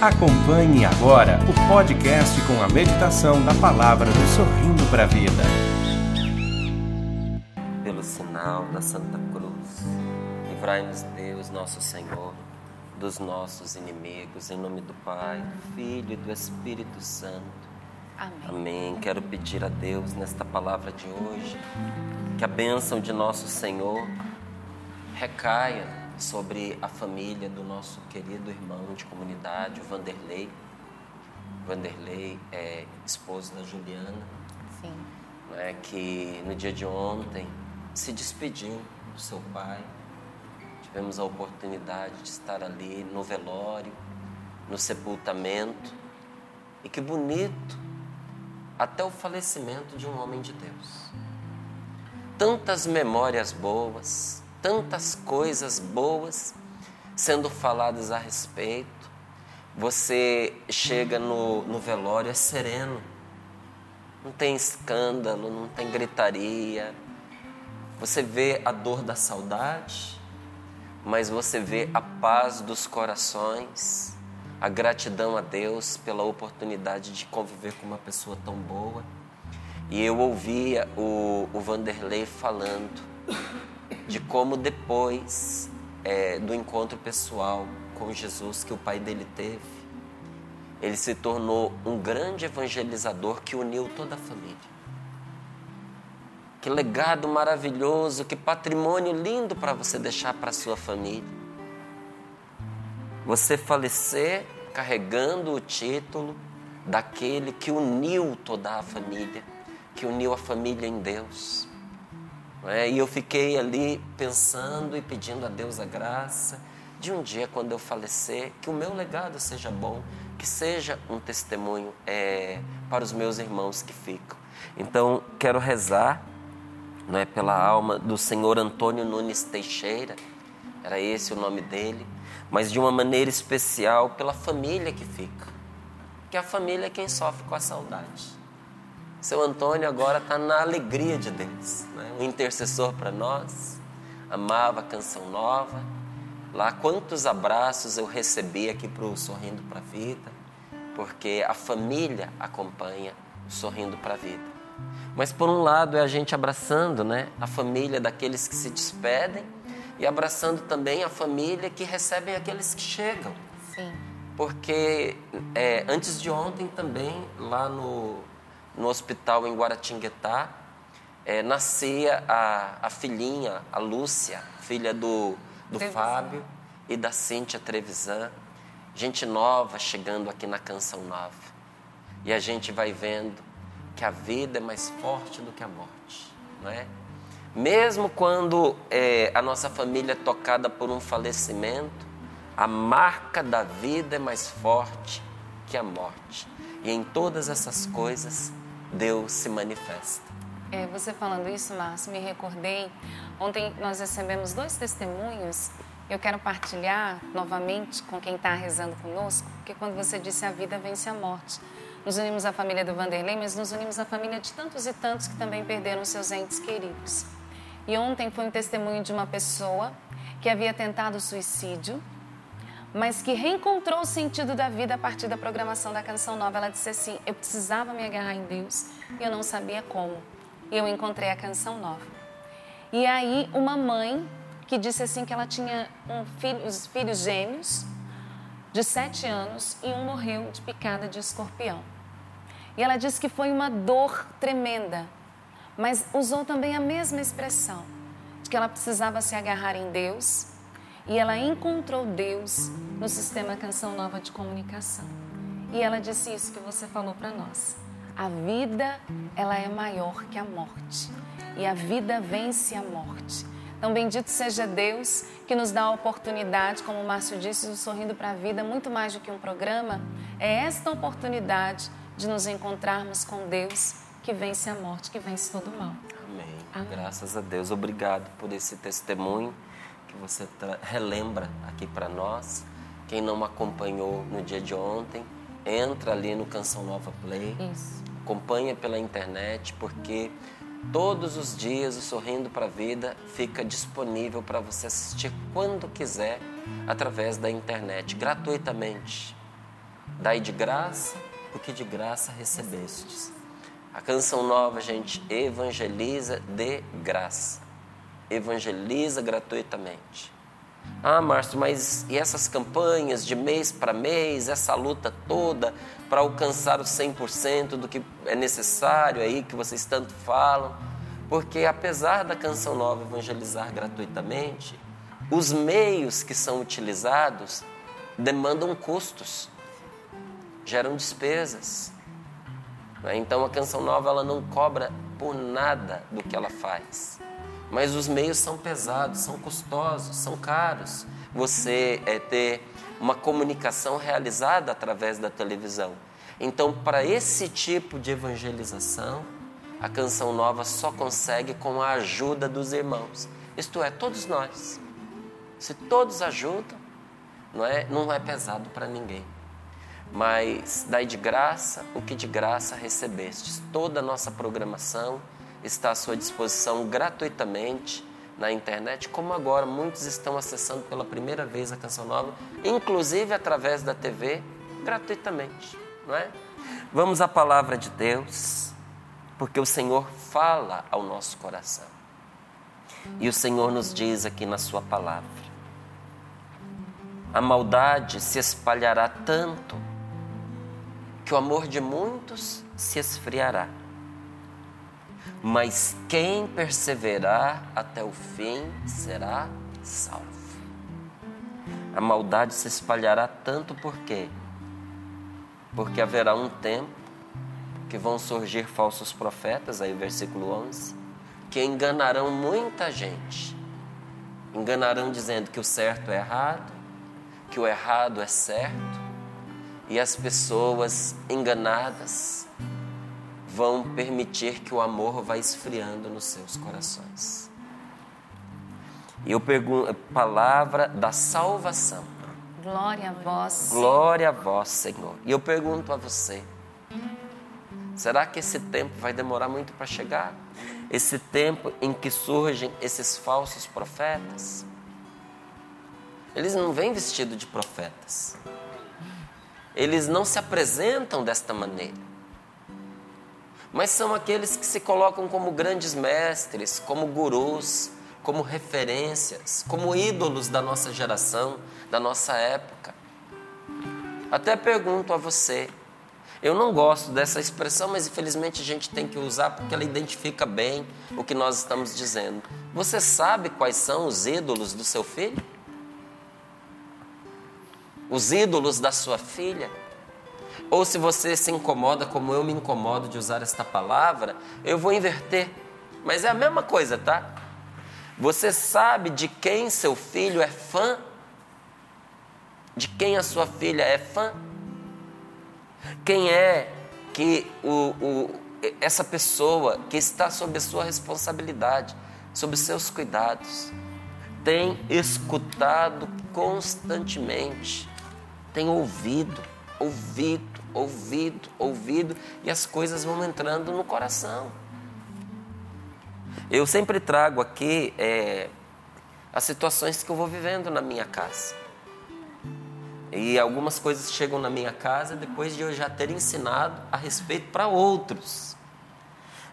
Acompanhe agora o podcast com a meditação da palavra do Sorrindo para a Vida. Pelo sinal da Santa Cruz, livrai-nos Deus, nosso Senhor, dos nossos inimigos, em nome do Pai, do Filho e do Espírito Santo. Amém. Amém. Quero pedir a Deus nesta palavra de hoje que a bênção de nosso Senhor recaia sobre a família do nosso querido irmão de comunidade, o Vanderlei. Vanderlei é esposo da Juliana, Sim. né, que no dia de ontem se despediu do seu pai. Tivemos a oportunidade de estar ali no velório, no sepultamento. E que bonito, até o falecimento de um homem de Deus. Tantas memórias boas, tantas coisas boas sendo faladas a respeito. Você chega no, no velório, é sereno, não tem escândalo, não tem gritaria. Você vê a dor da saudade, mas você vê a paz dos corações, a gratidão a Deus pela oportunidade de conviver com uma pessoa tão boa. E eu ouvia o, o Vanderlei falando de como depois é, do encontro pessoal com Jesus que o pai dele teve, ele se tornou um grande evangelizador que uniu toda a família. Que legado maravilhoso, que patrimônio lindo para você deixar para sua família. Você falecer carregando o título daquele que uniu toda a família, que uniu a família em Deus. É? E eu fiquei ali pensando e pedindo a Deus a graça de um dia, quando eu falecer, que o meu legado seja bom, que seja um testemunho é, para os meus irmãos que ficam. Então, quero rezar não é, pela alma do senhor Antônio Nunes Teixeira, era esse o nome dele, mas de uma maneira especial pela família que fica, que a família é quem sofre com a saudade. Seu Antônio agora está na alegria de Deus, né? um intercessor para nós, amava a canção nova. Lá, quantos abraços eu recebi aqui para o Sorrindo para a Vida, porque a família acompanha o Sorrindo para a Vida. Mas, por um lado, é a gente abraçando né, a família daqueles que se despedem e abraçando também a família que recebem aqueles que chegam. Sim. Porque é, antes de ontem também, lá no, no hospital em Guaratinguetá, é, nascia a, a filhinha, a Lúcia, filha do, do Fábio e da Cíntia Trevisan. Gente nova chegando aqui na Canção Nova. E a gente vai vendo que a vida é mais forte do que a morte, não é? Mesmo quando é, a nossa família é tocada por um falecimento, a marca da vida é mais forte que a morte. E em todas essas coisas, Deus se manifesta. É, você falando isso, Márcio, me recordei. Ontem nós recebemos dois testemunhos. Eu quero partilhar novamente com quem está rezando conosco, porque quando você disse a vida vence a morte. Nos unimos à família do Vanderlei, mas nos unimos à família de tantos e tantos que também perderam seus entes queridos. E ontem foi um testemunho de uma pessoa que havia tentado suicídio, mas que reencontrou o sentido da vida a partir da programação da Canção Nova. Ela disse assim: Eu precisava me agarrar em Deus e eu não sabia como. E eu encontrei a Canção Nova. E aí, uma mãe que disse assim que ela tinha um filho, os filhos gêmeos de sete anos e um morreu de picada de escorpião. E ela disse que foi uma dor tremenda, mas usou também a mesma expressão de que ela precisava se agarrar em Deus e ela encontrou Deus no sistema Canção Nova de Comunicação. E ela disse isso que você falou para nós. A vida, ela é maior que a morte. E a vida vence a morte. Então, bendito seja Deus que nos dá a oportunidade, como o Márcio disse, do Sorrindo para a Vida, muito mais do que um programa, é esta oportunidade de nos encontrarmos com Deus que vence a morte, que vence todo o mal. Amém. Amém. Graças a Deus. Obrigado por esse testemunho que você relembra aqui para nós. Quem não acompanhou no dia de ontem, entra ali no Canção Nova Play. Isso. Acompanha pela internet, porque todos os dias o Sorrindo para a Vida fica disponível para você assistir quando quiser através da internet, gratuitamente. Dai de graça o que de graça recebestes. A canção nova, gente, evangeliza de graça. Evangeliza gratuitamente. Ah, Márcio, mas e essas campanhas de mês para mês, essa luta toda para alcançar os 100% do que é necessário aí, que vocês tanto falam? Porque apesar da canção nova evangelizar gratuitamente, os meios que são utilizados demandam custos, geram despesas. Né? Então a canção nova ela não cobra por nada do que ela faz. Mas os meios são pesados, são custosos, são caros. Você é ter uma comunicação realizada através da televisão. Então, para esse tipo de evangelização, a canção nova só consegue com a ajuda dos irmãos. Isto é, todos nós. Se todos ajudam, não é, não é pesado para ninguém. Mas dai de graça o que de graça recebestes. Toda a nossa programação está à sua disposição gratuitamente na internet, como agora muitos estão acessando pela primeira vez a Canção Nova, inclusive através da TV, gratuitamente, não é? Vamos à palavra de Deus, porque o Senhor fala ao nosso coração. E o Senhor nos diz aqui na sua palavra: a maldade se espalhará tanto que o amor de muitos se esfriará mas quem perseverar até o fim será salvo. A maldade se espalhará tanto por quê? Porque haverá um tempo que vão surgir falsos profetas, aí versículo 11, que enganarão muita gente. Enganarão dizendo que o certo é errado, que o errado é certo, e as pessoas enganadas vão permitir que o amor vá esfriando nos seus corações. E eu pergunto, palavra da salvação. Glória a vós. Glória a vós, Senhor. E eu pergunto a você: será que esse tempo vai demorar muito para chegar? Esse tempo em que surgem esses falsos profetas? Eles não vêm vestidos de profetas. Eles não se apresentam desta maneira mas são aqueles que se colocam como grandes mestres, como gurus, como referências, como ídolos da nossa geração, da nossa época. Até pergunto a você, eu não gosto dessa expressão, mas infelizmente a gente tem que usar porque ela identifica bem o que nós estamos dizendo. Você sabe quais são os ídolos do seu filho? Os ídolos da sua filha? Ou se você se incomoda, como eu me incomodo de usar esta palavra, eu vou inverter. Mas é a mesma coisa, tá? Você sabe de quem seu filho é fã? De quem a sua filha é fã? Quem é que o, o, essa pessoa que está sob sua responsabilidade, sob seus cuidados, tem escutado constantemente, tem ouvido, ouvido, ouvido, ouvido, e as coisas vão entrando no coração. Eu sempre trago aqui é, as situações que eu vou vivendo na minha casa. E algumas coisas chegam na minha casa depois de eu já ter ensinado a respeito para outros.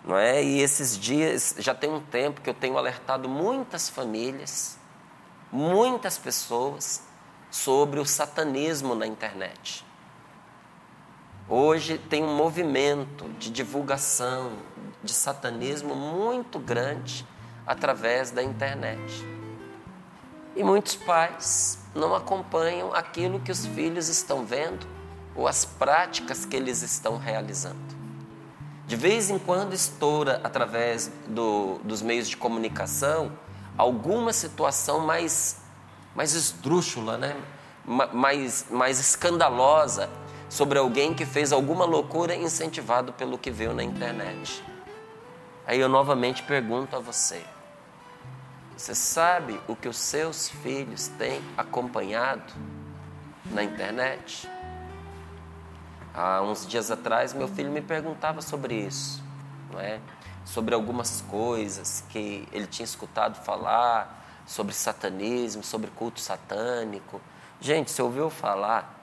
Não é? E esses dias já tem um tempo que eu tenho alertado muitas famílias, muitas pessoas sobre o satanismo na internet. Hoje tem um movimento de divulgação de satanismo muito grande através da internet. E muitos pais não acompanham aquilo que os filhos estão vendo ou as práticas que eles estão realizando. De vez em quando estoura através do, dos meios de comunicação alguma situação mais, mais esdrúxula, né? mais, mais escandalosa sobre alguém que fez alguma loucura incentivado pelo que viu na internet. Aí eu novamente pergunto a você: você sabe o que os seus filhos têm acompanhado na internet? Há uns dias atrás, meu filho me perguntava sobre isso, não é? Sobre algumas coisas que ele tinha escutado falar, sobre satanismo, sobre culto satânico. Gente, você ouviu falar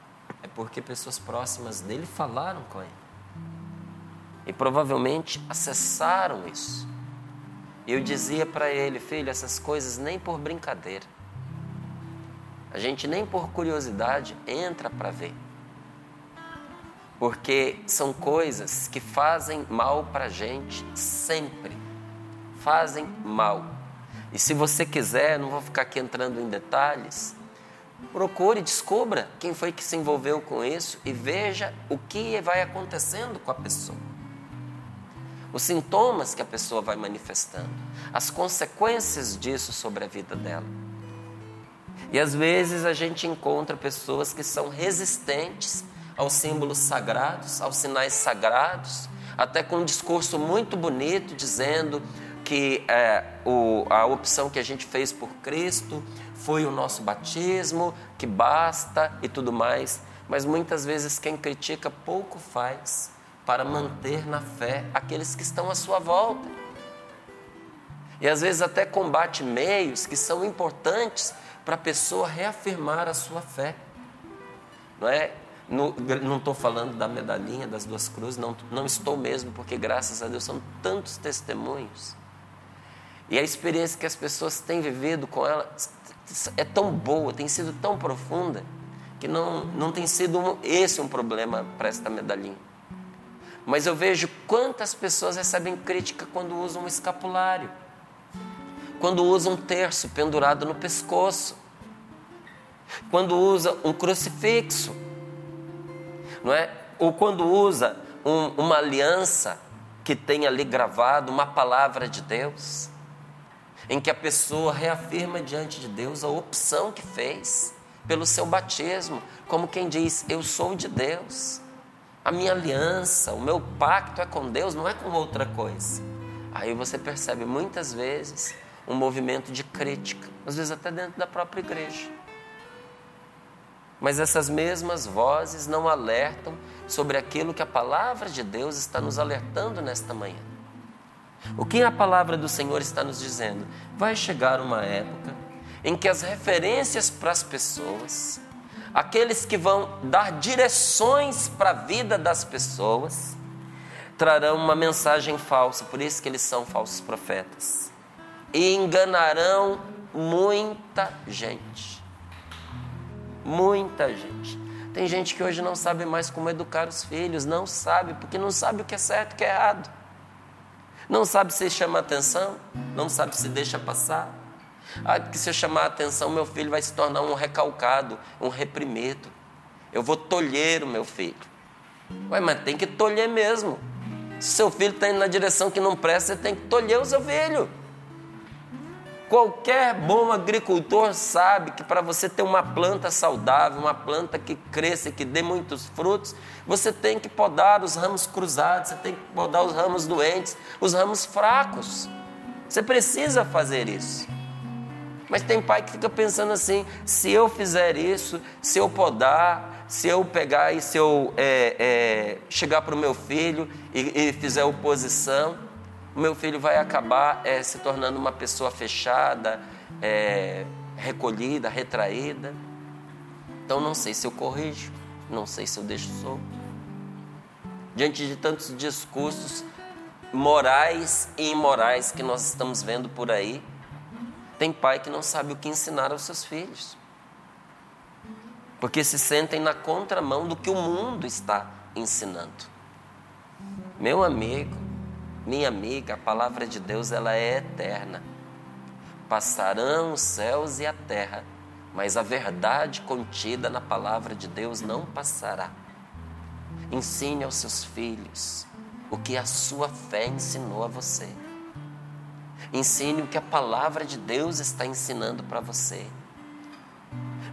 é porque pessoas próximas dele falaram com ele. E provavelmente acessaram isso. E eu dizia para ele, filho, essas coisas nem por brincadeira. A gente nem por curiosidade entra para ver. Porque são coisas que fazem mal para a gente sempre. Fazem mal. E se você quiser, não vou ficar aqui entrando em detalhes, procure, descubra quem foi que se envolveu com isso e veja o que vai acontecendo com a pessoa. Os sintomas que a pessoa vai manifestando, as consequências disso sobre a vida dela. E às vezes a gente encontra pessoas que são resistentes aos símbolos sagrados, aos sinais sagrados, até com um discurso muito bonito dizendo que é, o, a opção que a gente fez por Cristo foi o nosso batismo, que basta e tudo mais. Mas muitas vezes quem critica pouco faz para manter na fé aqueles que estão à sua volta. E às vezes até combate meios que são importantes para a pessoa reafirmar a sua fé. Não é? não estou falando da medalhinha das duas cruzes, não, não estou mesmo, porque graças a Deus são tantos testemunhos. E a experiência que as pessoas têm vivido com ela é tão boa, tem sido tão profunda, que não, não tem sido um, esse um problema para esta medalhinha. Mas eu vejo quantas pessoas recebem crítica quando usam um escapulário quando usa um terço pendurado no pescoço, quando usa um crucifixo, não é? Ou quando usa um, uma aliança que tem ali gravado uma palavra de Deus, em que a pessoa reafirma diante de Deus a opção que fez pelo seu batismo, como quem diz: Eu sou de Deus, a minha aliança, o meu pacto é com Deus, não é com outra coisa. Aí você percebe muitas vezes um movimento de crítica, às vezes até dentro da própria igreja. Mas essas mesmas vozes não alertam sobre aquilo que a palavra de Deus está nos alertando nesta manhã. O que a palavra do Senhor está nos dizendo? Vai chegar uma época em que as referências para as pessoas, aqueles que vão dar direções para a vida das pessoas, trarão uma mensagem falsa, por isso que eles são falsos profetas e enganarão muita gente. Muita gente. Tem gente que hoje não sabe mais como educar os filhos, não sabe, porque não sabe o que é certo e o que é errado. Não sabe se chama atenção, não sabe se deixa passar. Ah, porque se eu chamar atenção, meu filho vai se tornar um recalcado, um reprimido. Eu vou tolher o meu filho. Ué, mas tem que tolher mesmo. Se seu filho está indo na direção que não presta, você tem que tolher o seu filho. Qualquer bom agricultor sabe que para você ter uma planta saudável, uma planta que cresça e que dê muitos frutos, você tem que podar os ramos cruzados, você tem que podar os ramos doentes, os ramos fracos. Você precisa fazer isso. Mas tem pai que fica pensando assim: se eu fizer isso, se eu podar, se eu pegar e se eu é, é, chegar para o meu filho e, e fizer oposição, o meu filho vai acabar é, se tornando uma pessoa fechada, é, recolhida, retraída. Então não sei se eu corrijo, não sei se eu deixo solto. Diante de tantos discursos morais e imorais que nós estamos vendo por aí, tem pai que não sabe o que ensinar aos seus filhos. Porque se sentem na contramão do que o mundo está ensinando. Meu amigo, minha amiga, a palavra de Deus ela é eterna. Passarão os céus e a terra, mas a verdade contida na palavra de Deus não passará. Ensine aos seus filhos o que a sua fé ensinou a você. Ensine o que a palavra de Deus está ensinando para você.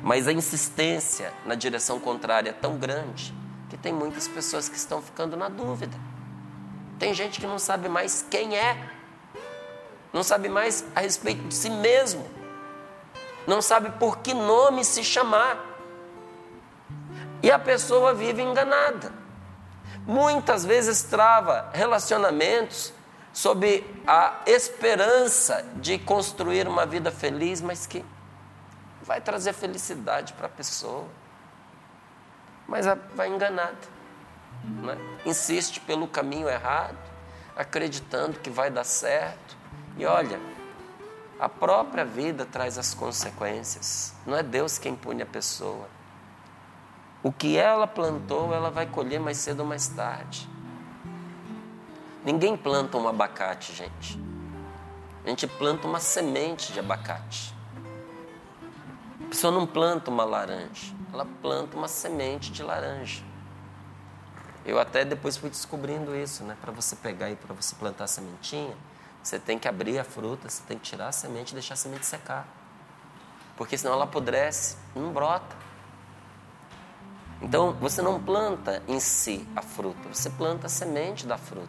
Mas a insistência na direção contrária é tão grande que tem muitas pessoas que estão ficando na dúvida. Tem gente que não sabe mais quem é, não sabe mais a respeito de si mesmo, não sabe por que nome se chamar. E a pessoa vive enganada. Muitas vezes trava relacionamentos sob a esperança de construir uma vida feliz, mas que vai trazer felicidade para a pessoa. mas vai enganada. Né? Insiste pelo caminho errado, acreditando que vai dar certo. E olha, a própria vida traz as consequências. Não é Deus quem pune a pessoa. O que ela plantou, ela vai colher mais cedo ou mais tarde. Ninguém planta um abacate, gente. A gente planta uma semente de abacate. A pessoa não planta uma laranja, ela planta uma semente de laranja. Eu até depois fui descobrindo isso, né? Para você pegar e para você plantar a sementinha, você tem que abrir a fruta, você tem que tirar a semente e deixar a semente secar. Porque senão ela apodrece, não brota. Então, você não planta em si a fruta, você planta a semente da fruta.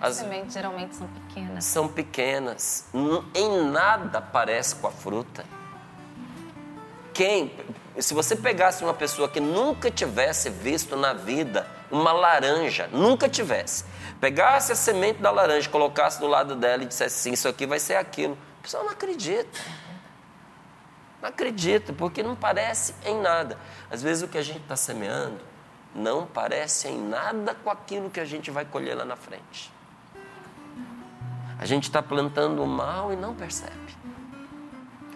As sementes geralmente são pequenas. São pequenas. Em nada parece com a fruta. Quem, se você pegasse uma pessoa que nunca tivesse visto na vida uma laranja, nunca tivesse, pegasse a semente da laranja, colocasse do lado dela e dissesse assim, isso aqui vai ser aquilo, a pessoa não acredita. Não acredita, porque não parece em nada. Às vezes o que a gente está semeando não parece em nada com aquilo que a gente vai colher lá na frente. A gente está plantando o mal e não percebe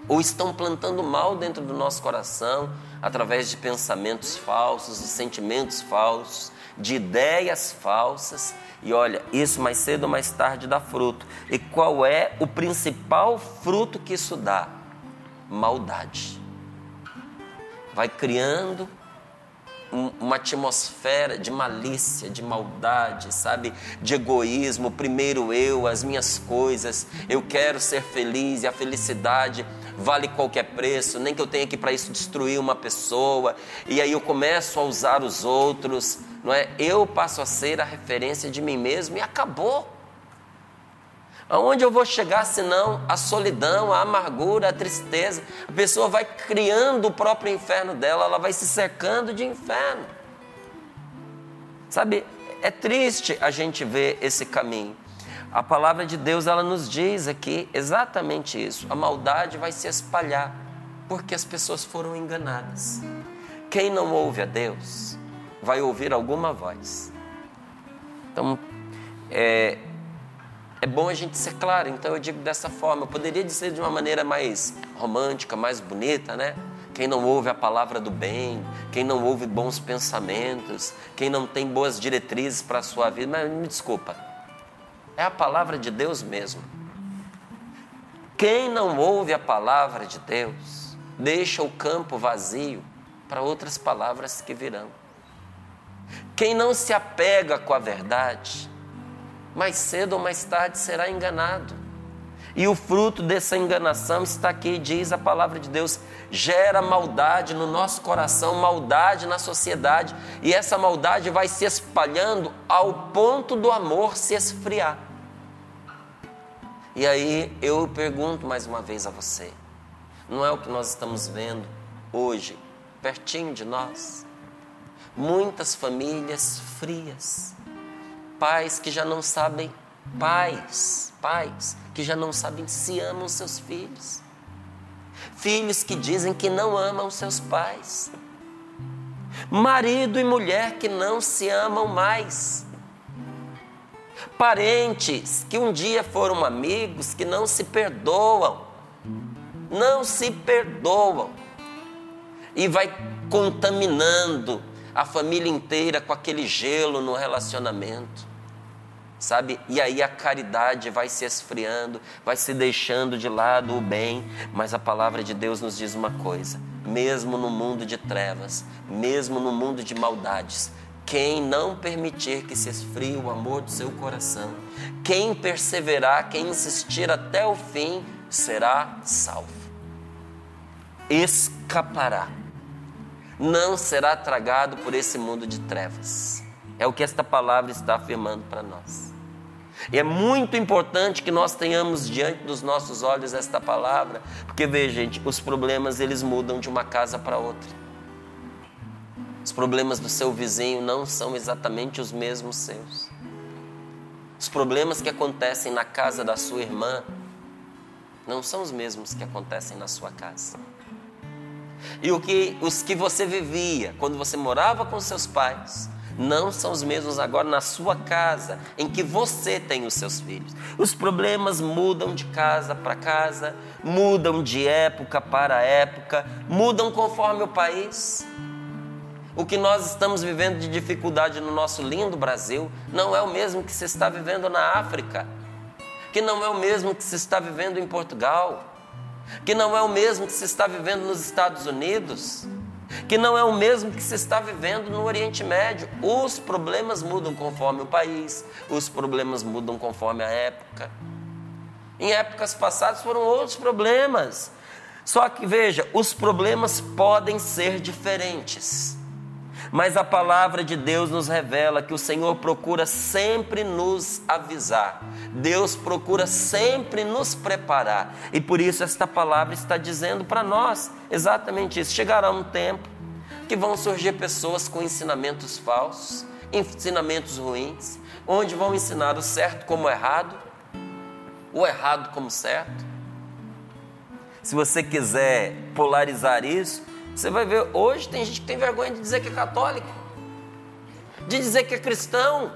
ou estão plantando mal dentro do nosso coração através de pensamentos falsos, de sentimentos falsos, de ideias falsas. E olha, isso mais cedo ou mais tarde dá fruto. E qual é o principal fruto que isso dá? Maldade. Vai criando uma atmosfera de malícia, de maldade, sabe? De egoísmo, primeiro eu, as minhas coisas, eu quero ser feliz e a felicidade vale qualquer preço, nem que eu tenha que para isso destruir uma pessoa, e aí eu começo a usar os outros, não é? Eu passo a ser a referência de mim mesmo e acabou. Aonde eu vou chegar senão a solidão, a amargura, a tristeza? A pessoa vai criando o próprio inferno dela, ela vai se cercando de inferno. Sabe, é triste a gente ver esse caminho. A palavra de Deus ela nos diz aqui exatamente isso. A maldade vai se espalhar porque as pessoas foram enganadas. Quem não ouve a Deus vai ouvir alguma voz. Então, é, é bom a gente ser claro. Então, eu digo dessa forma. Eu poderia dizer de uma maneira mais romântica, mais bonita, né? Quem não ouve a palavra do bem, quem não ouve bons pensamentos, quem não tem boas diretrizes para a sua vida. Mas me desculpa, é a palavra de Deus mesmo. Quem não ouve a palavra de Deus, deixa o campo vazio para outras palavras que virão. Quem não se apega com a verdade, mais cedo ou mais tarde será enganado. E o fruto dessa enganação está aqui, diz a palavra de Deus, gera maldade no nosso coração, maldade na sociedade, e essa maldade vai se espalhando ao ponto do amor se esfriar. E aí eu pergunto mais uma vez a você: não é o que nós estamos vendo hoje, pertinho de nós? Muitas famílias frias, pais que já não sabem, pais, pais que já não sabem se amam seus filhos, filhos que dizem que não amam seus pais, marido e mulher que não se amam mais. Parentes que um dia foram amigos que não se perdoam, não se perdoam, e vai contaminando a família inteira com aquele gelo no relacionamento. Sabe? E aí a caridade vai se esfriando, vai se deixando de lado o bem, mas a palavra de Deus nos diz uma coisa: mesmo no mundo de trevas, mesmo no mundo de maldades, quem não permitir que se esfrie o amor do seu coração, quem perseverar, quem insistir até o fim, será salvo. Escapará. Não será tragado por esse mundo de trevas. É o que esta palavra está afirmando para nós. E é muito importante que nós tenhamos diante dos nossos olhos esta palavra, porque veja, gente, os problemas eles mudam de uma casa para outra. Os problemas do seu vizinho não são exatamente os mesmos seus. Os problemas que acontecem na casa da sua irmã não são os mesmos que acontecem na sua casa. E o que, os que você vivia quando você morava com seus pais não são os mesmos agora na sua casa, em que você tem os seus filhos. Os problemas mudam de casa para casa, mudam de época para época, mudam conforme o país. O que nós estamos vivendo de dificuldade no nosso lindo Brasil não é o mesmo que se está vivendo na África, que não é o mesmo que se está vivendo em Portugal, que não é o mesmo que se está vivendo nos Estados Unidos, que não é o mesmo que se está vivendo no Oriente Médio. Os problemas mudam conforme o país, os problemas mudam conforme a época. Em épocas passadas foram outros problemas. Só que veja, os problemas podem ser diferentes. Mas a palavra de Deus nos revela que o Senhor procura sempre nos avisar. Deus procura sempre nos preparar. E por isso esta palavra está dizendo para nós exatamente isso. Chegará um tempo que vão surgir pessoas com ensinamentos falsos, ensinamentos ruins, onde vão ensinar o certo como errado, o errado como certo. Se você quiser polarizar isso, você vai ver, hoje tem gente que tem vergonha de dizer que é católico, de dizer que é cristão,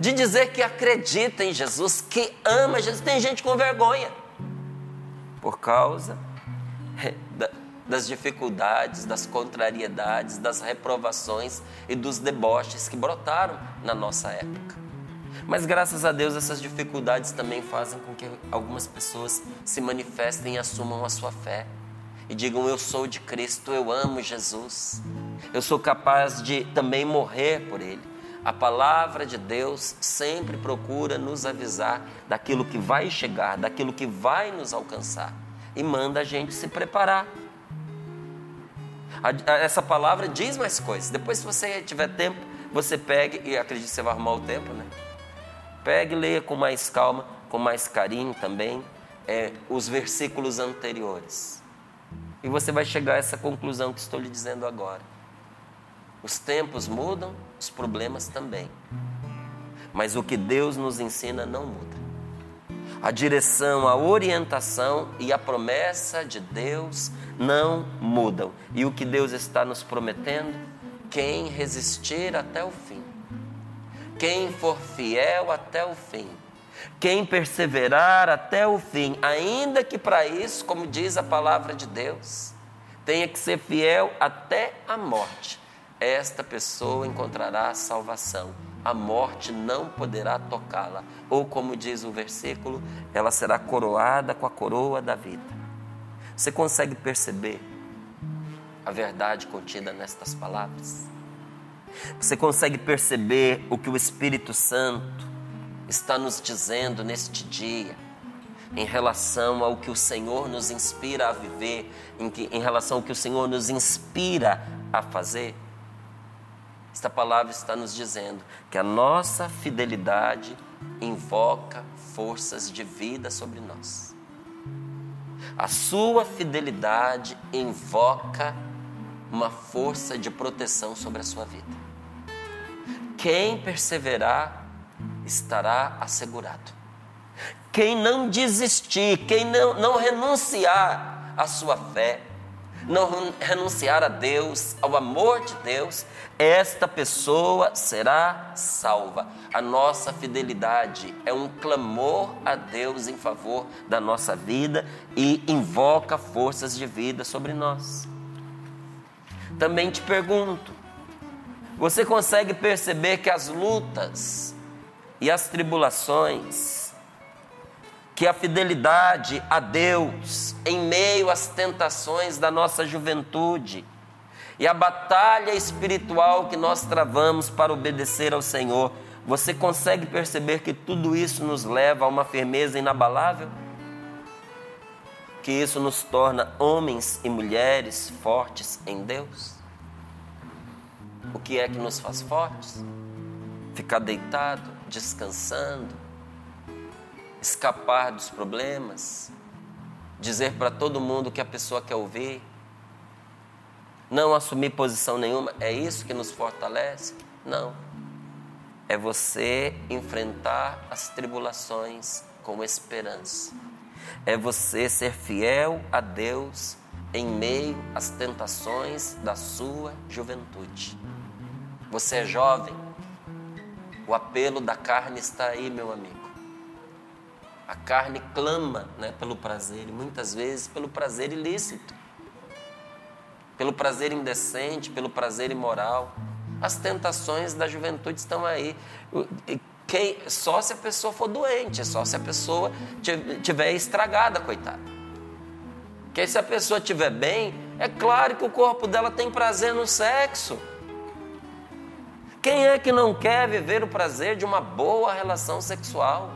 de dizer que acredita em Jesus, que ama Jesus. Tem gente com vergonha por causa das dificuldades, das contrariedades, das reprovações e dos deboches que brotaram na nossa época. Mas graças a Deus essas dificuldades também fazem com que algumas pessoas se manifestem e assumam a sua fé e digam: Eu sou de Cristo, eu amo Jesus, eu sou capaz de também morrer por Ele. A palavra de Deus sempre procura nos avisar daquilo que vai chegar, daquilo que vai nos alcançar e manda a gente se preparar. Essa palavra diz mais coisas. Depois, se você tiver tempo, você pegue, e acredito que você vai arrumar o tempo, né? Pegue e leia com mais calma, com mais carinho também, é, os versículos anteriores. E você vai chegar a essa conclusão que estou lhe dizendo agora. Os tempos mudam, os problemas também. Mas o que Deus nos ensina não muda. A direção, a orientação e a promessa de Deus não mudam. E o que Deus está nos prometendo? Quem resistir até o fim, quem for fiel até o fim, quem perseverar até o fim, ainda que para isso, como diz a palavra de Deus, tenha que ser fiel até a morte, esta pessoa encontrará salvação. A morte não poderá tocá-la. Ou, como diz o versículo, ela será coroada com a coroa da vida. Você consegue perceber a verdade contida nestas palavras? Você consegue perceber o que o Espírito Santo está nos dizendo neste dia em relação ao que o Senhor nos inspira a viver, em, que, em relação ao que o Senhor nos inspira a fazer. Esta palavra está nos dizendo que a nossa fidelidade invoca forças de vida sobre nós. A sua fidelidade invoca uma força de proteção sobre a sua vida. Quem perseverar estará assegurado. Quem não desistir, quem não, não renunciar à sua fé, não renunciar a Deus, ao amor de Deus, esta pessoa será salva. A nossa fidelidade é um clamor a Deus em favor da nossa vida e invoca forças de vida sobre nós. Também te pergunto: você consegue perceber que as lutas e as tribulações, que a fidelidade a Deus em meio às tentações da nossa juventude e a batalha espiritual que nós travamos para obedecer ao Senhor, você consegue perceber que tudo isso nos leva a uma firmeza inabalável? Que isso nos torna homens e mulheres fortes em Deus? O que é que nos faz fortes? Ficar deitado, descansando, escapar dos problemas, dizer para todo mundo que a pessoa quer ouvir, não assumir posição nenhuma, é isso que nos fortalece? Não. É você enfrentar as tribulações com esperança. É você ser fiel a Deus em meio às tentações da sua juventude. Você é jovem, o apelo da carne está aí, meu amigo. A carne clama né, pelo prazer, e muitas vezes pelo prazer ilícito, pelo prazer indecente, pelo prazer imoral. As tentações da juventude estão aí. Quem, só se a pessoa for doente, só se a pessoa tiver estragada, coitada. Porque se a pessoa estiver bem, é claro que o corpo dela tem prazer no sexo. Quem é que não quer viver o prazer de uma boa relação sexual?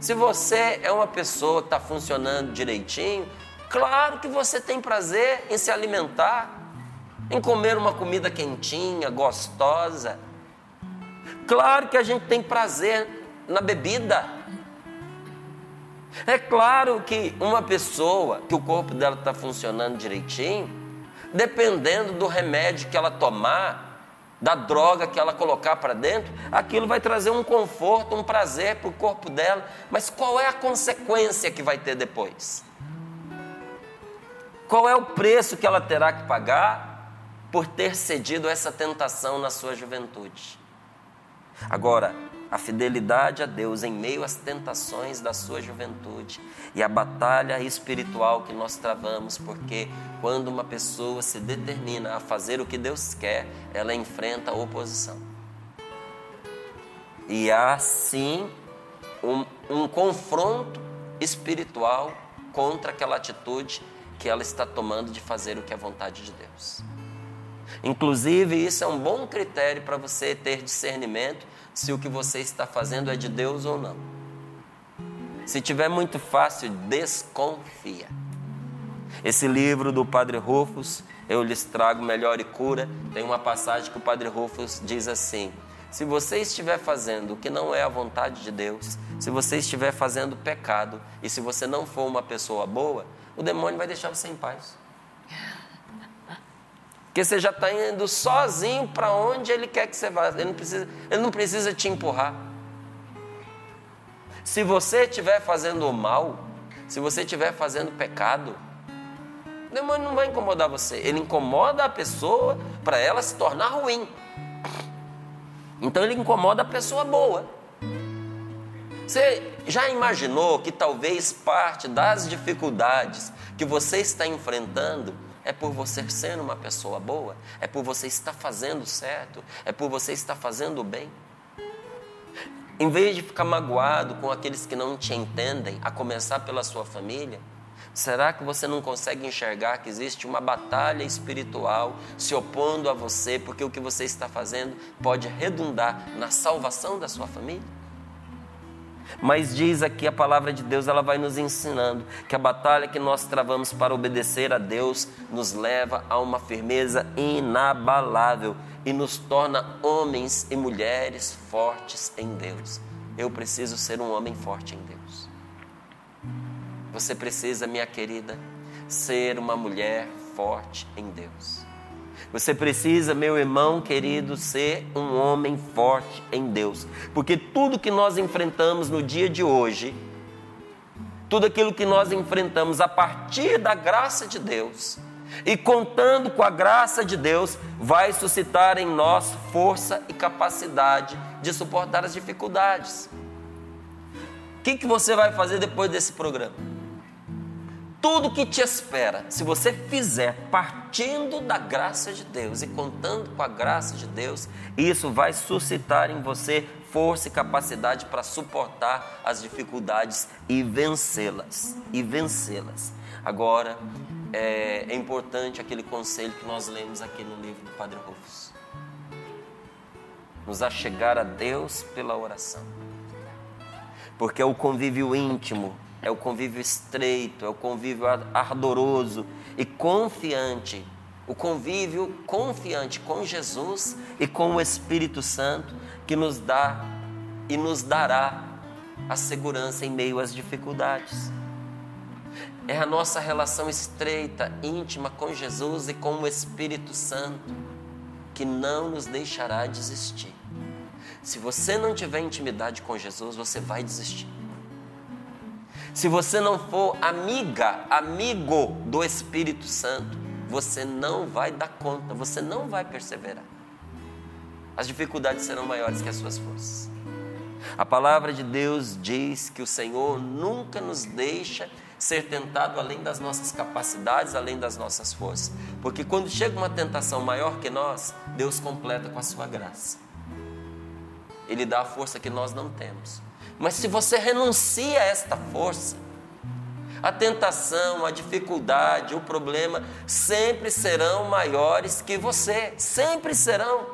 Se você é uma pessoa que está funcionando direitinho, claro que você tem prazer em se alimentar, em comer uma comida quentinha, gostosa. Claro que a gente tem prazer na bebida. É claro que uma pessoa que o corpo dela está funcionando direitinho, dependendo do remédio que ela tomar, da droga que ela colocar para dentro, aquilo vai trazer um conforto, um prazer para o corpo dela. Mas qual é a consequência que vai ter depois? Qual é o preço que ela terá que pagar por ter cedido essa tentação na sua juventude? Agora, a fidelidade a Deus em meio às tentações da sua juventude e a batalha espiritual que nós travamos, porque quando uma pessoa se determina a fazer o que Deus quer, ela enfrenta a oposição. E há sim um, um confronto espiritual contra aquela atitude que ela está tomando de fazer o que é vontade de Deus. Inclusive, isso é um bom critério para você ter discernimento se o que você está fazendo é de Deus ou não. Se tiver muito fácil, desconfia. Esse livro do Padre Rufus, Eu lhes trago melhor e cura, tem uma passagem que o Padre Rufus diz assim: Se você estiver fazendo o que não é a vontade de Deus, se você estiver fazendo pecado e se você não for uma pessoa boa, o demônio vai deixar você em paz. Porque você já está indo sozinho para onde ele quer que você vá. Ele não, precisa, ele não precisa te empurrar. Se você estiver fazendo o mal, se você estiver fazendo pecado, o demônio não vai incomodar você. Ele incomoda a pessoa para ela se tornar ruim. Então ele incomoda a pessoa boa. Você já imaginou que talvez parte das dificuldades que você está enfrentando é por você ser uma pessoa boa, é por você estar fazendo certo, é por você estar fazendo bem. Em vez de ficar magoado com aqueles que não te entendem, a começar pela sua família, será que você não consegue enxergar que existe uma batalha espiritual se opondo a você, porque o que você está fazendo pode redundar na salvação da sua família? Mas diz aqui a palavra de Deus, ela vai nos ensinando que a batalha que nós travamos para obedecer a Deus nos leva a uma firmeza inabalável e nos torna homens e mulheres fortes em Deus. Eu preciso ser um homem forte em Deus. Você precisa, minha querida, ser uma mulher forte em Deus. Você precisa, meu irmão querido, ser um homem forte em Deus. Porque tudo que nós enfrentamos no dia de hoje, tudo aquilo que nós enfrentamos a partir da graça de Deus, e contando com a graça de Deus, vai suscitar em nós força e capacidade de suportar as dificuldades. O que, que você vai fazer depois desse programa? Tudo que te espera, se você fizer partindo da graça de Deus e contando com a graça de Deus, isso vai suscitar em você força e capacidade para suportar as dificuldades e vencê-las. E vencê-las. Agora, é, é, importante aquele conselho que nós lemos aqui no livro do Padre Rufus. Nos achegar a Deus pela oração. Porque o convívio íntimo é o convívio estreito, é o convívio ardoroso e confiante. O convívio confiante com Jesus e com o Espírito Santo que nos dá e nos dará a segurança em meio às dificuldades. É a nossa relação estreita, íntima com Jesus e com o Espírito Santo que não nos deixará desistir. Se você não tiver intimidade com Jesus, você vai desistir. Se você não for amiga, amigo do Espírito Santo, você não vai dar conta, você não vai perseverar. As dificuldades serão maiores que as suas forças. A palavra de Deus diz que o Senhor nunca nos deixa ser tentado além das nossas capacidades, além das nossas forças. Porque quando chega uma tentação maior que nós, Deus completa com a sua graça. Ele dá a força que nós não temos. Mas se você renuncia a esta força, a tentação, a dificuldade, o problema sempre serão maiores que você, sempre serão.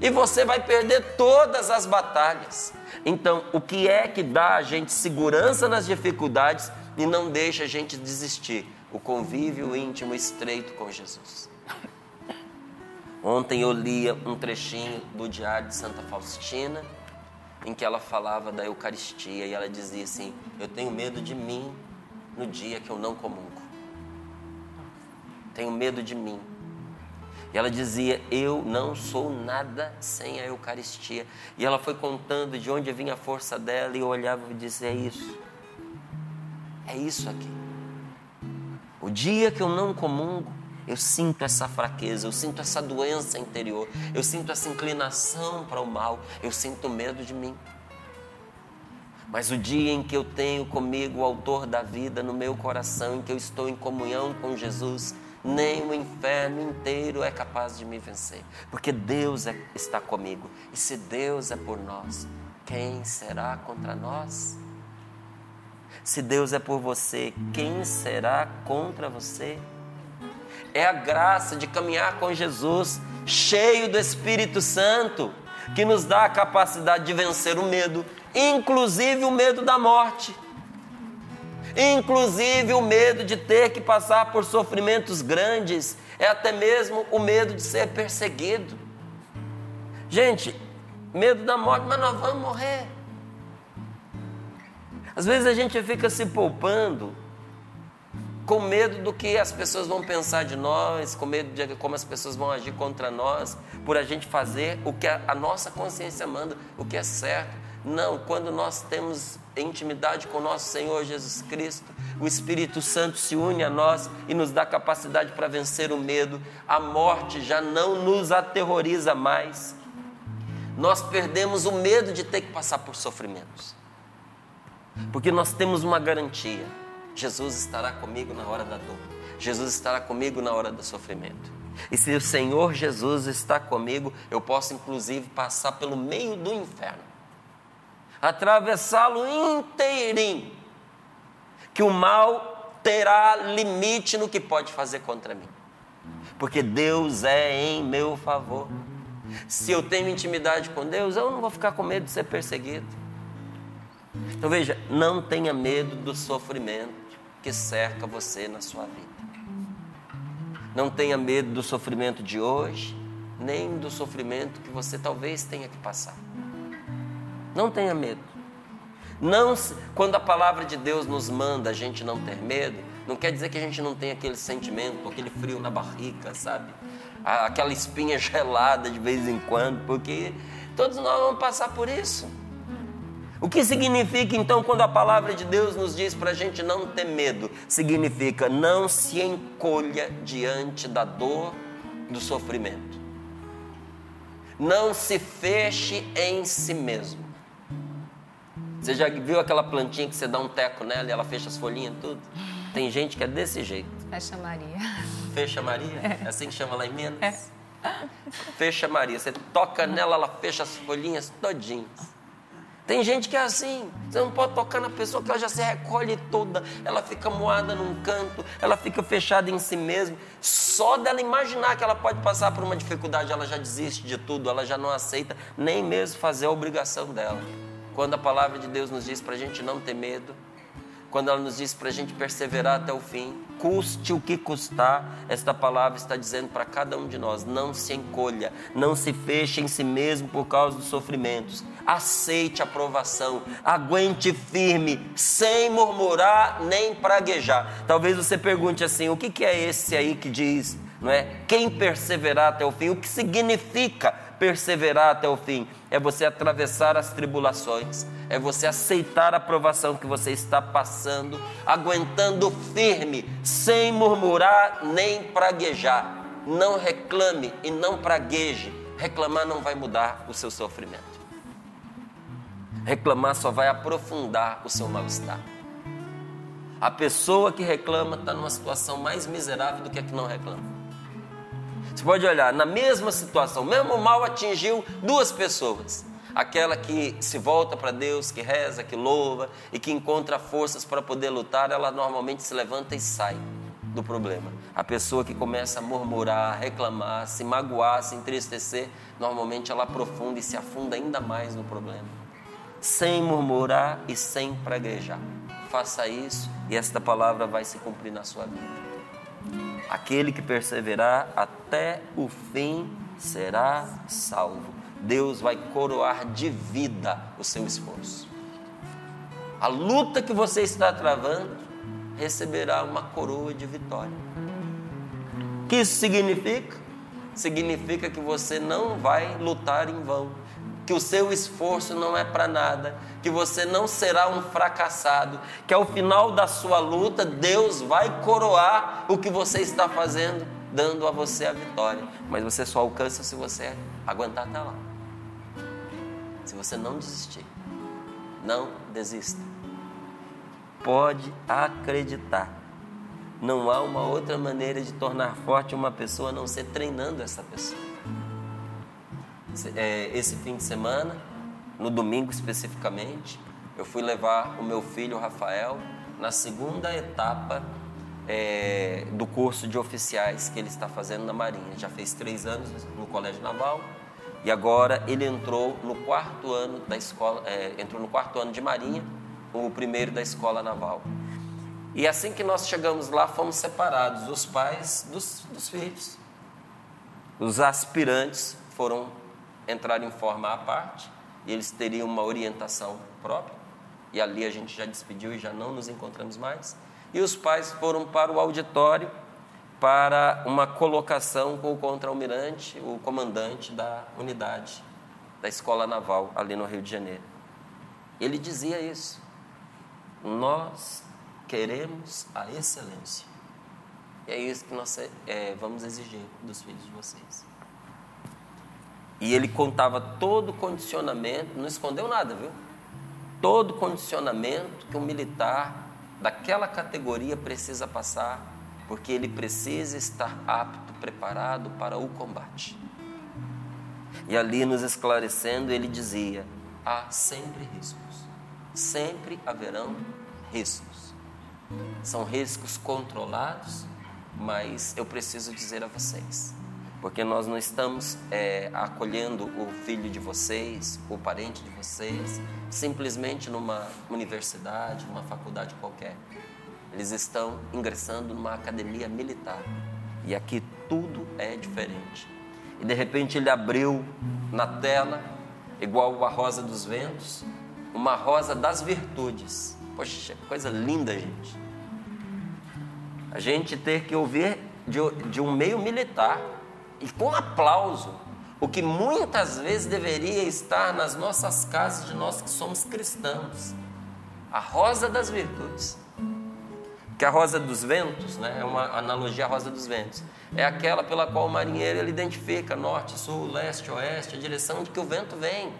E você vai perder todas as batalhas. Então, o que é que dá a gente segurança nas dificuldades e não deixa a gente desistir? O convívio íntimo estreito com Jesus. Ontem eu lia um trechinho do Diário de Santa Faustina em que ela falava da Eucaristia e ela dizia assim: Eu tenho medo de mim no dia que eu não comungo. Tenho medo de mim. E ela dizia: Eu não sou nada sem a Eucaristia. E ela foi contando de onde vinha a força dela e eu olhava e disse: É isso. É isso aqui. O dia que eu não comungo, eu sinto essa fraqueza, eu sinto essa doença interior, eu sinto essa inclinação para o mal, eu sinto medo de mim. Mas o dia em que eu tenho comigo o Autor da vida no meu coração, em que eu estou em comunhão com Jesus, nem o inferno inteiro é capaz de me vencer, porque Deus é, está comigo. E se Deus é por nós, quem será contra nós? Se Deus é por você, quem será contra você? É a graça de caminhar com Jesus, cheio do Espírito Santo, que nos dá a capacidade de vencer o medo, inclusive o medo da morte, inclusive o medo de ter que passar por sofrimentos grandes, é até mesmo o medo de ser perseguido. Gente, medo da morte, mas nós vamos morrer. Às vezes a gente fica se poupando com medo do que as pessoas vão pensar de nós, com medo de como as pessoas vão agir contra nós, por a gente fazer o que a, a nossa consciência manda, o que é certo. Não, quando nós temos intimidade com nosso Senhor Jesus Cristo, o Espírito Santo se une a nós e nos dá capacidade para vencer o medo, a morte já não nos aterroriza mais. Nós perdemos o medo de ter que passar por sofrimentos, porque nós temos uma garantia Jesus estará comigo na hora da dor. Jesus estará comigo na hora do sofrimento. E se o Senhor Jesus está comigo, eu posso inclusive passar pelo meio do inferno, atravessá-lo inteirinho, que o mal terá limite no que pode fazer contra mim, porque Deus é em meu favor. Se eu tenho intimidade com Deus, eu não vou ficar com medo de ser perseguido. Então veja, não tenha medo do sofrimento que cerca você na sua vida. Não tenha medo do sofrimento de hoje, nem do sofrimento que você talvez tenha que passar. Não tenha medo. Não, quando a palavra de Deus nos manda a gente não ter medo, não quer dizer que a gente não tem aquele sentimento, aquele frio na barriga, sabe? Aquela espinha gelada de vez em quando, porque todos nós vamos passar por isso. O que significa então quando a palavra de Deus nos diz para a gente não ter medo? Significa não se encolha diante da dor, do sofrimento. Não se feche em si mesmo. Você já viu aquela plantinha que você dá um teco nela e ela fecha as folhinhas tudo? Tem gente que é desse jeito. Fecha Maria. Fecha Maria? É, é assim que chama lá em Minas? É. Fecha Maria. Você toca nela, ela fecha as folhinhas todinhas. Tem gente que é assim, você não pode tocar na pessoa que ela já se recolhe toda, ela fica moada num canto, ela fica fechada em si mesma. Só dela imaginar que ela pode passar por uma dificuldade, ela já desiste de tudo, ela já não aceita nem mesmo fazer a obrigação dela. Quando a palavra de Deus nos diz para a gente não ter medo, quando ela nos diz para a gente perseverar até o fim, custe o que custar, esta palavra está dizendo para cada um de nós: não se encolha, não se feche em si mesmo por causa dos sofrimentos. Aceite a provação, aguente firme, sem murmurar nem praguejar. Talvez você pergunte assim: o que é esse aí que diz não é? Quem perseverar até o fim, o que significa perseverar até o fim? É você atravessar as tribulações, é você aceitar a provação que você está passando, aguentando firme, sem murmurar nem praguejar. Não reclame e não pragueje. Reclamar não vai mudar o seu sofrimento. Reclamar só vai aprofundar o seu mal-estar. A pessoa que reclama está numa situação mais miserável do que a que não reclama. Você pode olhar, na mesma situação, mesmo mal atingiu duas pessoas. Aquela que se volta para Deus, que reza, que louva e que encontra forças para poder lutar, ela normalmente se levanta e sai do problema. A pessoa que começa a murmurar, reclamar, se magoar, se entristecer, normalmente ela aprofunda e se afunda ainda mais no problema. Sem murmurar e sem praguejar. Faça isso e esta palavra vai se cumprir na sua vida. Aquele que perseverar até o fim será salvo. Deus vai coroar de vida o seu esforço. A luta que você está travando receberá uma coroa de vitória. O que isso significa? Significa que você não vai lutar em vão, que o seu esforço não é para nada, que você não será um fracassado, que ao final da sua luta Deus vai coroar o que você está fazendo, dando a você a vitória. Mas você só alcança se você aguentar até lá. Se você não desistir, não desista. Pode acreditar. Não há uma outra maneira de tornar forte uma pessoa a não ser treinando essa pessoa é, esse fim de semana, no domingo especificamente, eu fui levar o meu filho Rafael na segunda etapa é, do curso de oficiais que ele está fazendo na Marinha. Já fez três anos no Colégio Naval e agora ele entrou no quarto ano da escola, é, entrou no quarto ano de Marinha, o primeiro da escola naval. E assim que nós chegamos lá, fomos separados, os pais dos, dos filhos. Os aspirantes foram entrar em forma à parte, e eles teriam uma orientação própria, e ali a gente já despediu e já não nos encontramos mais. E os pais foram para o auditório para uma colocação com o contra-almirante, o comandante da unidade da Escola Naval, ali no Rio de Janeiro. Ele dizia isso. Nós queremos a excelência. E é isso que nós é, vamos exigir dos filhos de vocês. E ele contava todo o condicionamento, não escondeu nada, viu? Todo o condicionamento que um militar daquela categoria precisa passar, porque ele precisa estar apto, preparado para o combate. E ali nos esclarecendo, ele dizia: há sempre riscos, sempre haverão riscos. São riscos controlados, mas eu preciso dizer a vocês: porque nós não estamos é, acolhendo o filho de vocês, o parente de vocês, simplesmente numa universidade, numa faculdade qualquer. Eles estão ingressando numa academia militar. E aqui tudo é diferente. E de repente ele abriu na tela, igual a rosa dos ventos, uma rosa das virtudes. Poxa, coisa linda, gente. A gente ter que ouvir de, de um meio militar e com aplauso, o que muitas vezes deveria estar nas nossas casas de nós que somos cristãos. A rosa das virtudes. Que a rosa dos ventos, né, é uma analogia à rosa dos ventos, é aquela pela qual o marinheiro ele identifica norte, sul, leste, oeste, a direção de que o vento vem.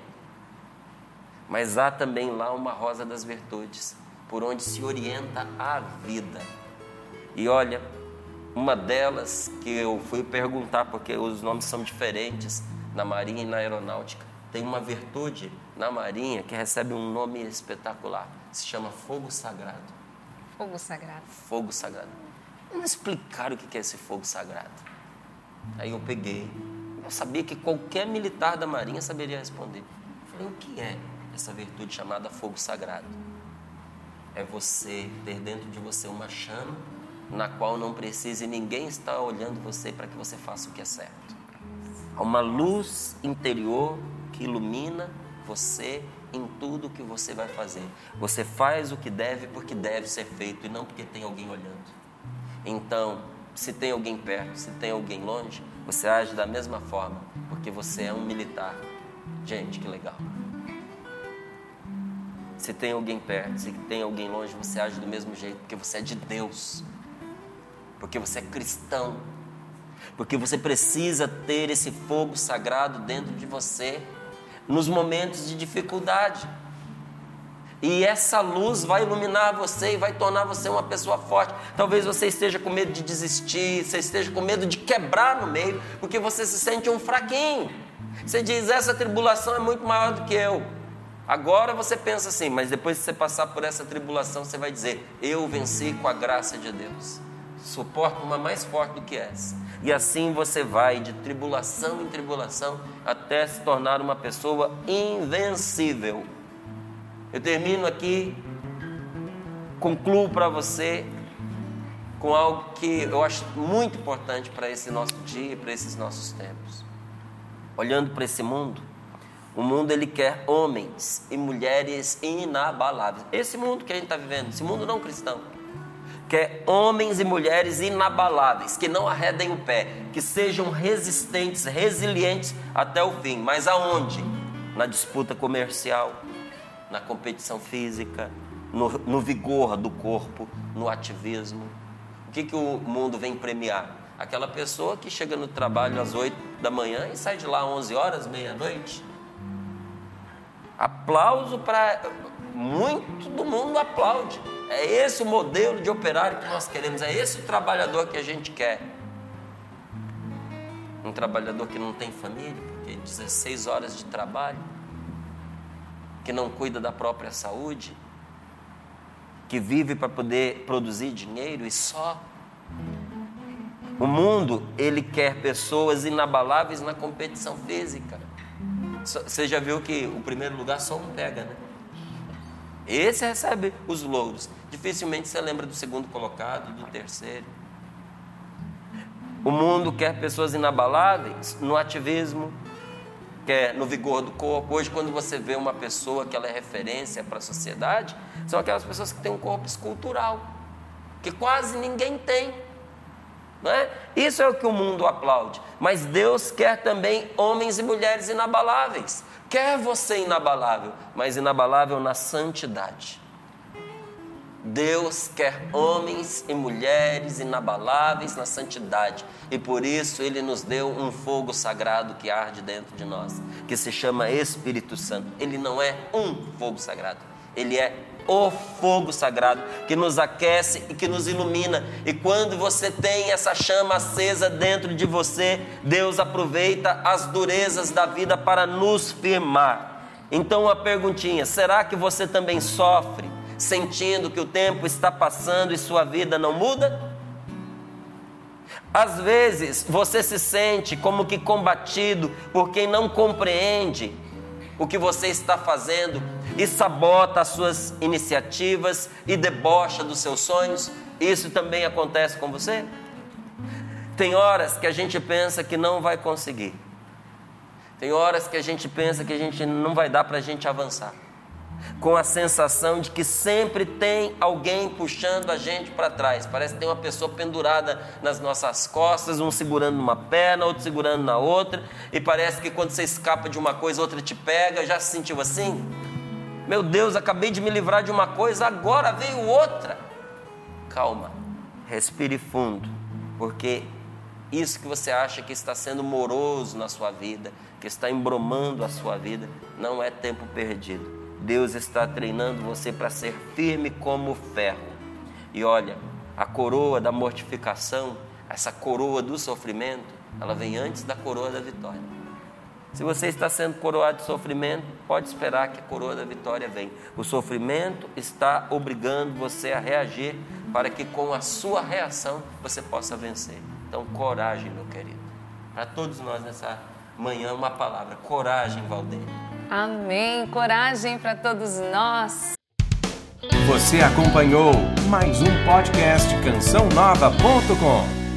Mas há também lá uma rosa das virtudes, por onde se orienta a vida. E olha, uma delas que eu fui perguntar, porque os nomes são diferentes na Marinha e na Aeronáutica. Tem uma virtude na Marinha que recebe um nome espetacular. Se chama fogo sagrado. Fogo sagrado. Fogo sagrado. Não explicaram o que é esse fogo sagrado. Aí eu peguei. Eu sabia que qualquer militar da Marinha saberia responder. Eu falei, o que é essa virtude chamada fogo sagrado? É você ter dentro de você uma chama na qual não precise ninguém estar olhando você para que você faça o que é certo. Há uma luz interior que ilumina você em tudo que você vai fazer. Você faz o que deve porque deve ser feito e não porque tem alguém olhando. Então, se tem alguém perto, se tem alguém longe, você age da mesma forma, porque você é um militar. Gente, que legal. Se tem alguém perto, se tem alguém longe, você age do mesmo jeito, porque você é de Deus. Porque você é cristão. Porque você precisa ter esse fogo sagrado dentro de você nos momentos de dificuldade. E essa luz vai iluminar você e vai tornar você uma pessoa forte. Talvez você esteja com medo de desistir, você esteja com medo de quebrar no meio, porque você se sente um fraquinho. Você diz: essa tribulação é muito maior do que eu. Agora você pensa assim, mas depois que você passar por essa tribulação, você vai dizer: eu venci com a graça de Deus. Suporto uma mais forte do que essa. E assim você vai de tribulação em tribulação até se tornar uma pessoa invencível. Eu termino aqui, concluo para você com algo que eu acho muito importante para esse nosso dia, para esses nossos tempos. Olhando para esse mundo, o mundo ele quer homens e mulheres inabaláveis. Esse mundo que a gente está vivendo, esse mundo não cristão, quer homens e mulheres inabaláveis, que não arredem o pé, que sejam resistentes, resilientes até o fim. Mas aonde? Na disputa comercial, na competição física, no, no vigor do corpo, no ativismo. O que, que o mundo vem premiar? Aquela pessoa que chega no trabalho às 8 da manhã e sai de lá às 11 horas, meia-noite. Aplauso para. Muito do mundo aplaude. É esse o modelo de operário que nós queremos, é esse o trabalhador que a gente quer. Um trabalhador que não tem família, porque 16 horas de trabalho que não cuida da própria saúde, que vive para poder produzir dinheiro e só. O mundo, ele quer pessoas inabaláveis na competição física. Você já viu que o primeiro lugar só um pega, né? Esse recebe os louros. Dificilmente você lembra do segundo colocado, do terceiro. O mundo quer pessoas inabaláveis no ativismo, quer no vigor do corpo. Hoje, quando você vê uma pessoa que ela é referência para a sociedade, são aquelas pessoas que têm um corpo escultural, que quase ninguém tem. É? Isso é o que o mundo aplaude. Mas Deus quer também homens e mulheres inabaláveis. Quer você inabalável, mas inabalável na santidade. Deus quer homens e mulheres inabaláveis na santidade, e por isso Ele nos deu um fogo sagrado que arde dentro de nós, que se chama Espírito Santo. Ele não é um fogo sagrado, ele é o fogo sagrado que nos aquece e que nos ilumina. E quando você tem essa chama acesa dentro de você, Deus aproveita as durezas da vida para nos firmar. Então, uma perguntinha: será que você também sofre? sentindo que o tempo está passando e sua vida não muda? Às vezes você se sente como que combatido por quem não compreende o que você está fazendo e sabota as suas iniciativas e debocha dos seus sonhos. Isso também acontece com você? Tem horas que a gente pensa que não vai conseguir. Tem horas que a gente pensa que a gente não vai dar para a gente avançar com a sensação de que sempre tem alguém puxando a gente para trás. Parece que tem uma pessoa pendurada nas nossas costas, um segurando numa perna, outro segurando na outra, e parece que quando você escapa de uma coisa, outra te pega. Já se sentiu assim? Meu Deus, acabei de me livrar de uma coisa, agora veio outra. Calma, respire fundo, porque isso que você acha que está sendo moroso na sua vida, que está embromando a sua vida, não é tempo perdido Deus está treinando você para ser firme como ferro. E olha, a coroa da mortificação, essa coroa do sofrimento, ela vem antes da coroa da vitória. Se você está sendo coroado de sofrimento, pode esperar que a coroa da vitória venha. O sofrimento está obrigando você a reagir para que com a sua reação você possa vencer. Então, coragem, meu querido. Para todos nós nessa manhã, uma palavra: coragem, Valdênio. Amém. Coragem para todos nós. Você acompanhou mais um podcast cançãonova.com.